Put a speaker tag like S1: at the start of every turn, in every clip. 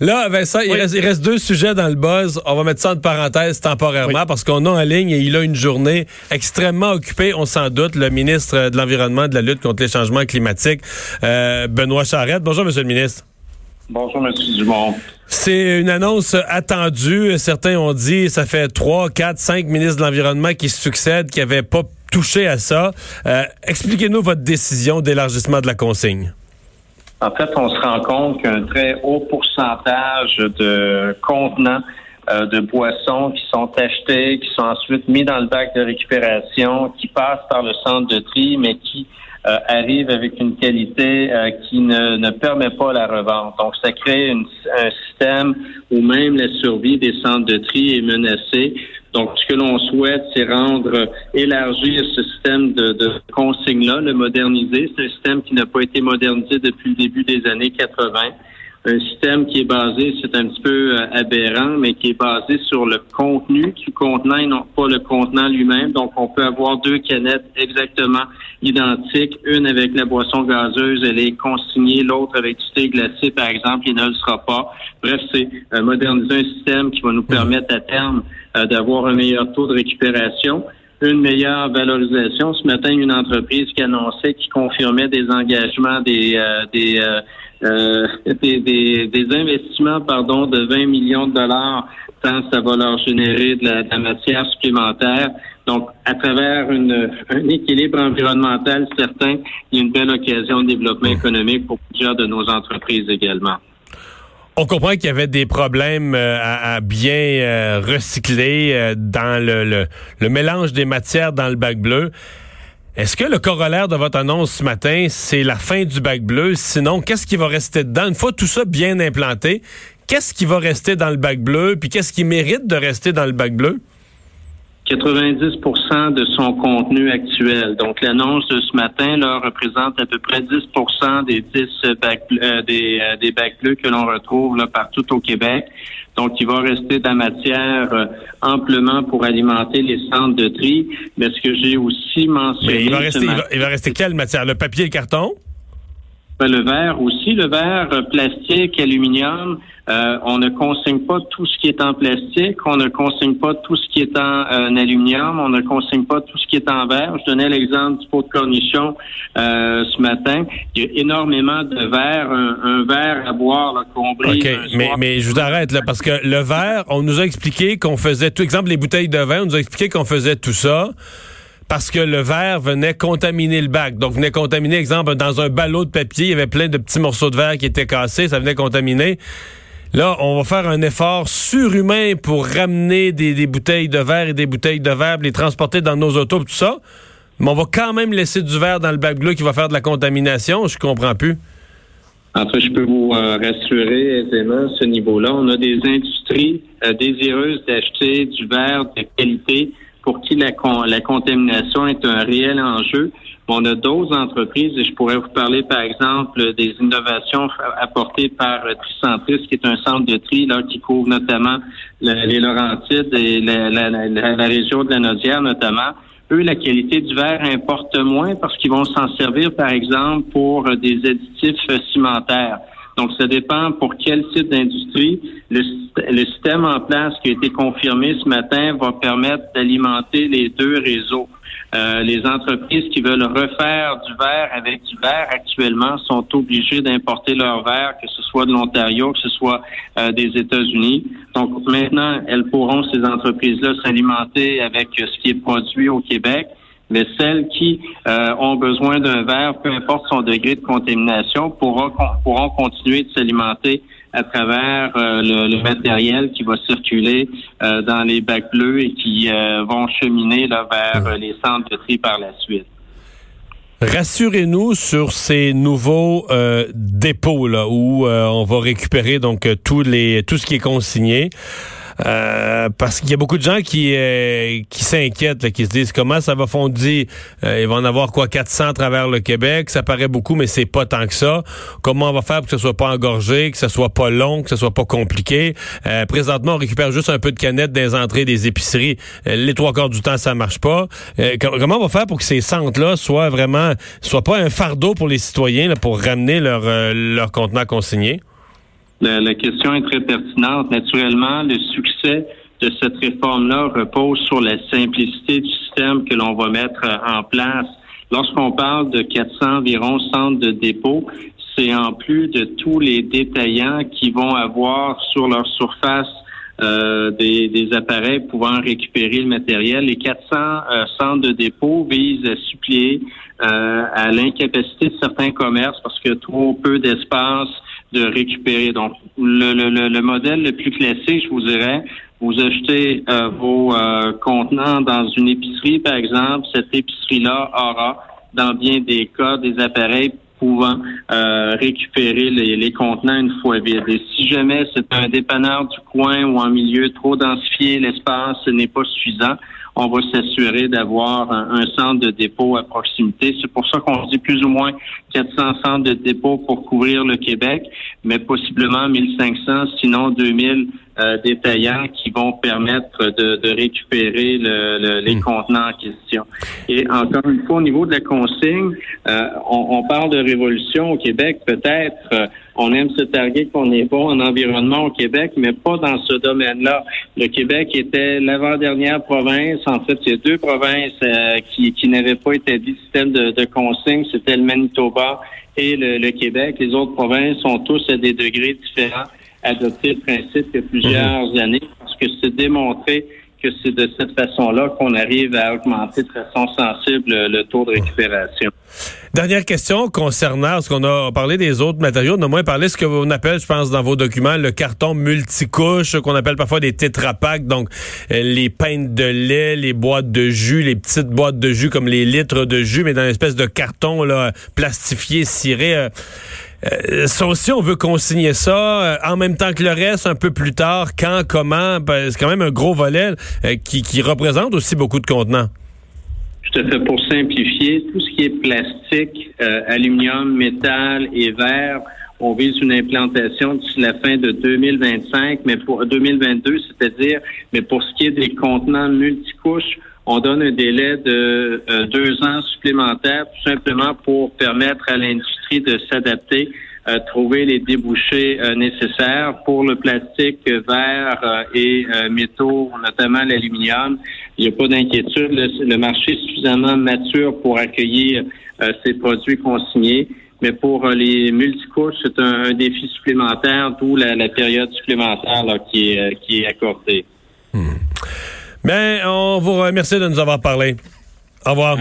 S1: Là, Vincent, il, reste, il, reste, deux sujets dans le buzz. On va mettre ça en parenthèse temporairement oui. parce qu'on a en ligne et il a une journée extrêmement occupée, on s'en doute, le ministre de l'Environnement, de la lutte contre les changements climatiques, euh, Benoît Charette. Bonjour, Monsieur le ministre.
S2: Bonjour, M. Dumont.
S1: C'est une annonce attendue. Certains ont dit ça fait trois, quatre, cinq ministres de l'Environnement qui se succèdent, qui n'avaient pas touché à ça. Euh, Expliquez-nous votre décision d'élargissement de la consigne.
S2: En fait, on se rend compte qu'un très haut pourcentage de contenants euh, de boissons qui sont achetés, qui sont ensuite mis dans le bac de récupération, qui passent par le centre de tri, mais qui euh, arrivent avec une qualité euh, qui ne, ne, permet pas la revente. Donc, ça crée un système où même la survie des centres de tri est menacée. Donc, ce que l'on souhaite, c'est rendre, élargir ce système de, de consigne-là, le moderniser. C'est un système qui n'a pas été modernisé depuis le début des années 80. Un système qui est basé, c'est un petit peu aberrant, mais qui est basé sur le contenu du contenant et non pas le contenant lui-même. Donc, on peut avoir deux canettes exactement identiques. Une avec la boisson gazeuse, elle est consignée. L'autre avec du thé glacé, par exemple, il ne le sera pas. Bref, c'est euh, moderniser un système qui va nous permettre à terme euh, d'avoir un meilleur taux de récupération une meilleure valorisation. Ce matin, une entreprise qui annonçait, qui confirmait des engagements, des euh, des, euh, des, des, des, investissements pardon, de 20 millions de dollars, tant ça va leur générer de la, de la matière supplémentaire. Donc, à travers une, un équilibre environnemental certain, il y a une belle occasion de développement économique pour plusieurs de nos entreprises également.
S1: On comprend qu'il y avait des problèmes à, à bien euh, recycler euh, dans le, le, le, mélange des matières dans le bac bleu. Est-ce que le corollaire de votre annonce ce matin, c'est la fin du bac bleu? Sinon, qu'est-ce qui va rester dedans? Une fois tout ça bien implanté, qu'est-ce qui va rester dans le bac bleu? Puis qu'est-ce qui mérite de rester dans le bac bleu?
S2: 90% de son contenu actuel. Donc, l'annonce de ce matin là, représente à peu près 10% des 10 bacs, euh, des, euh, des bacs bleus que l'on retrouve là, partout au Québec. Donc, il va rester de la matière euh, amplement pour alimenter les centres de tri. Mais ce que j'ai aussi mentionné...
S1: Mais il va rester, il va, il va rester quelle matière? Le papier et le carton?
S2: Le verre aussi, le verre plastique, aluminium. Euh, on ne consigne pas tout ce qui est en plastique, on ne consigne pas tout ce qui est en, euh, aluminium, on ne consigne pas tout ce qui est en verre. Je donnais l'exemple du pot de cornichon euh, ce matin. Il y a énormément de verre, un, un verre à boire là, qu'on
S1: OK, mais, mais je vous arrête là, parce que le verre, on nous a expliqué qu'on faisait, tout exemple, les bouteilles de vin, on nous a expliqué qu'on faisait tout ça parce que le verre venait contaminer le bac. Donc, venait contaminer, exemple, dans un ballot de papier, il y avait plein de petits morceaux de verre qui étaient cassés, ça venait contaminer. Là, on va faire un effort surhumain pour ramener des, bouteilles de verre et des bouteilles de verre, les transporter dans nos autos, tout ça. Mais on va quand même laisser du verre dans le bac bleu qui va faire de la contamination. Je comprends plus.
S2: En fait, je peux vous euh, rassurer aisément à ce niveau-là. On a des industries euh, désireuses d'acheter du verre de qualité pour qui la, la contamination est un réel enjeu. On a d'autres entreprises, et je pourrais vous parler, par exemple, des innovations apportées par Tricentris, qui est un centre de tri là, qui couvre notamment les Laurentides et la, la, la, région de la Nodière notamment eux, la qualité du verre importe moins parce qu'ils vont s'en servir, par exemple, pour des additifs cimentaires. Donc, ça dépend pour quel type d'industrie. Le, système en place qui a été confirmé ce matin va permettre d'alimenter les deux réseaux. Euh, les entreprises qui veulent refaire du verre avec du verre actuellement sont obligées d'importer leur verre, que ce soit de l'Ontario, que ce soit euh, des États-Unis. Donc maintenant, elles pourront, ces entreprises-là, s'alimenter avec ce qui est produit au Québec mais celles qui euh, ont besoin d'un verre, peu importe son degré de contamination, pourront, pourront continuer de s'alimenter à travers euh, le, le, matériel qui va circuler euh, dans les bacs bleus et qui euh, vont cheminer là, vers les centres de tri par la suite.
S1: Rassurez-nous sur ces nouveaux euh, dépôts là où euh, on va récupérer donc tous les tout ce qui est consigné. Euh, parce qu'il y a beaucoup de gens qui euh, qui s'inquiètent, qui se disent comment ça va fondre. Euh, il va en avoir quoi 400 à travers le Québec? Ça paraît beaucoup, mais c'est pas tant que ça. Comment on va faire pour que ce soit pas engorgé, que ce soit pas long, que ce soit pas compliqué? présentement, on récupère juste un peu de canettes des entrées des épiceries. les trois quarts du temps, ça marche pas. comment on va faire pour que ces centres-là soient vraiment, soient pas un fardeau pour les citoyens là, pour ramener leur leur contenant consigné?
S2: La, question est très pertinente. Naturellement, le succès de cette réforme-là repose sur la simplicité du système que l'on va mettre en place. Lorsqu'on parle de 400 environ centres de dépôt, c'est en plus de tous les détaillants qui vont avoir sur leur surface euh, des, appareils pouvant récupérer le matériel. Les 400 euh, centres de dépôt visent à suppléer euh, à l'incapacité de certains commerces parce que trop peu d'espace de récupérer. Donc, le, le, le, modèle le plus classique, je vous dirais, vous achetez euh, vos euh, contenants dans une épicerie, par exemple, cette épicerie-là aura, dans bien des cas, des appareils pouvant euh, récupérer les, les, contenants une fois vides. Et si jamais c'est un dépanneur du coin ou un milieu trop densifié, l'espace n'est pas suffisant, on va s'assurer d'avoir un, centre de dépôt à proximité. C'est pour ça qu'on dit plus ou moins 400 centres de dépôt pour couvrir le Québec, mais possiblement 1500, sinon 2000 euh, détaillants qui vont permettre de, récupérer les hmm. contenants en question. Et encore une fois, au niveau de la consigne, euh, on, parle de révolution au Québec, peut-être. Euh, on aime se targuer qu'on est bon en environnement au Québec, mais pas dans ce domaine-là. Le Québec était l'avant-dernière province. En fait, il y a deux provinces qui, n'avaient pas établi système de, de consigne. C'était le Manitoba et le Québec. Les autres provinces sont tous à des degrés différents adopté le principe il y a plusieurs mhm. années parce que c'est démontré que c'est de cette façon-là qu'on arrive à augmenter de façon sensible le taux de récupération.
S1: Dernière question concernant ce qu'on a parlé des autres matériaux, on a moins parlé de ce qu'on appelle, je pense, dans vos documents, le carton multicouche, qu'on appelle parfois des tétrapacks, donc euh, les pintes de lait, les boîtes de jus, les petites boîtes de jus comme les litres de jus, mais dans une espèce de carton là, plastifié, ciré. Euh, euh, ça aussi, on veut consigner ça euh, en même temps que le reste, un peu plus tard, quand, comment. Ben, c'est quand même un gros volet euh, qui, qui représente aussi beaucoup de contenants.
S2: Tout à fait. Pour simplifier, tout ce qui est plastique, aluminium, métal et verre, on vise une implantation d'ici la fin de 2025, mais pour 2022, c'est-à-dire, mais pour ce qui est des contenants multicouches, on donne un délai de deux ans supplémentaires, tout simplement pour permettre à l'industrie de s'adapter, euh, trouver les débouchés euh, nécessaires pour le plastique, euh, et métaux, notamment l'aluminium. Il n'y a pas d'inquiétude. Le, marché est suffisamment mature pour accueillir ces produits consignés. Mais pour les multicouches, c'est un, défi supplémentaire, d'où la, période supplémentaire qui, est, qui est accordée.
S1: Hmm. Bien, on vous remercie de nous avoir parlé. Au revoir.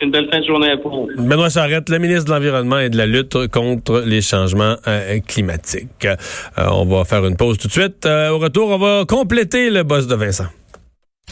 S2: Une belle fin de journée à vous.
S1: Benoît Charette, le ministre de l'Environnement et de la lutte contre les changements euh, climatiques. Euh, on va faire une pause tout de suite. Euh, au retour, on va compléter le boss de Vincent.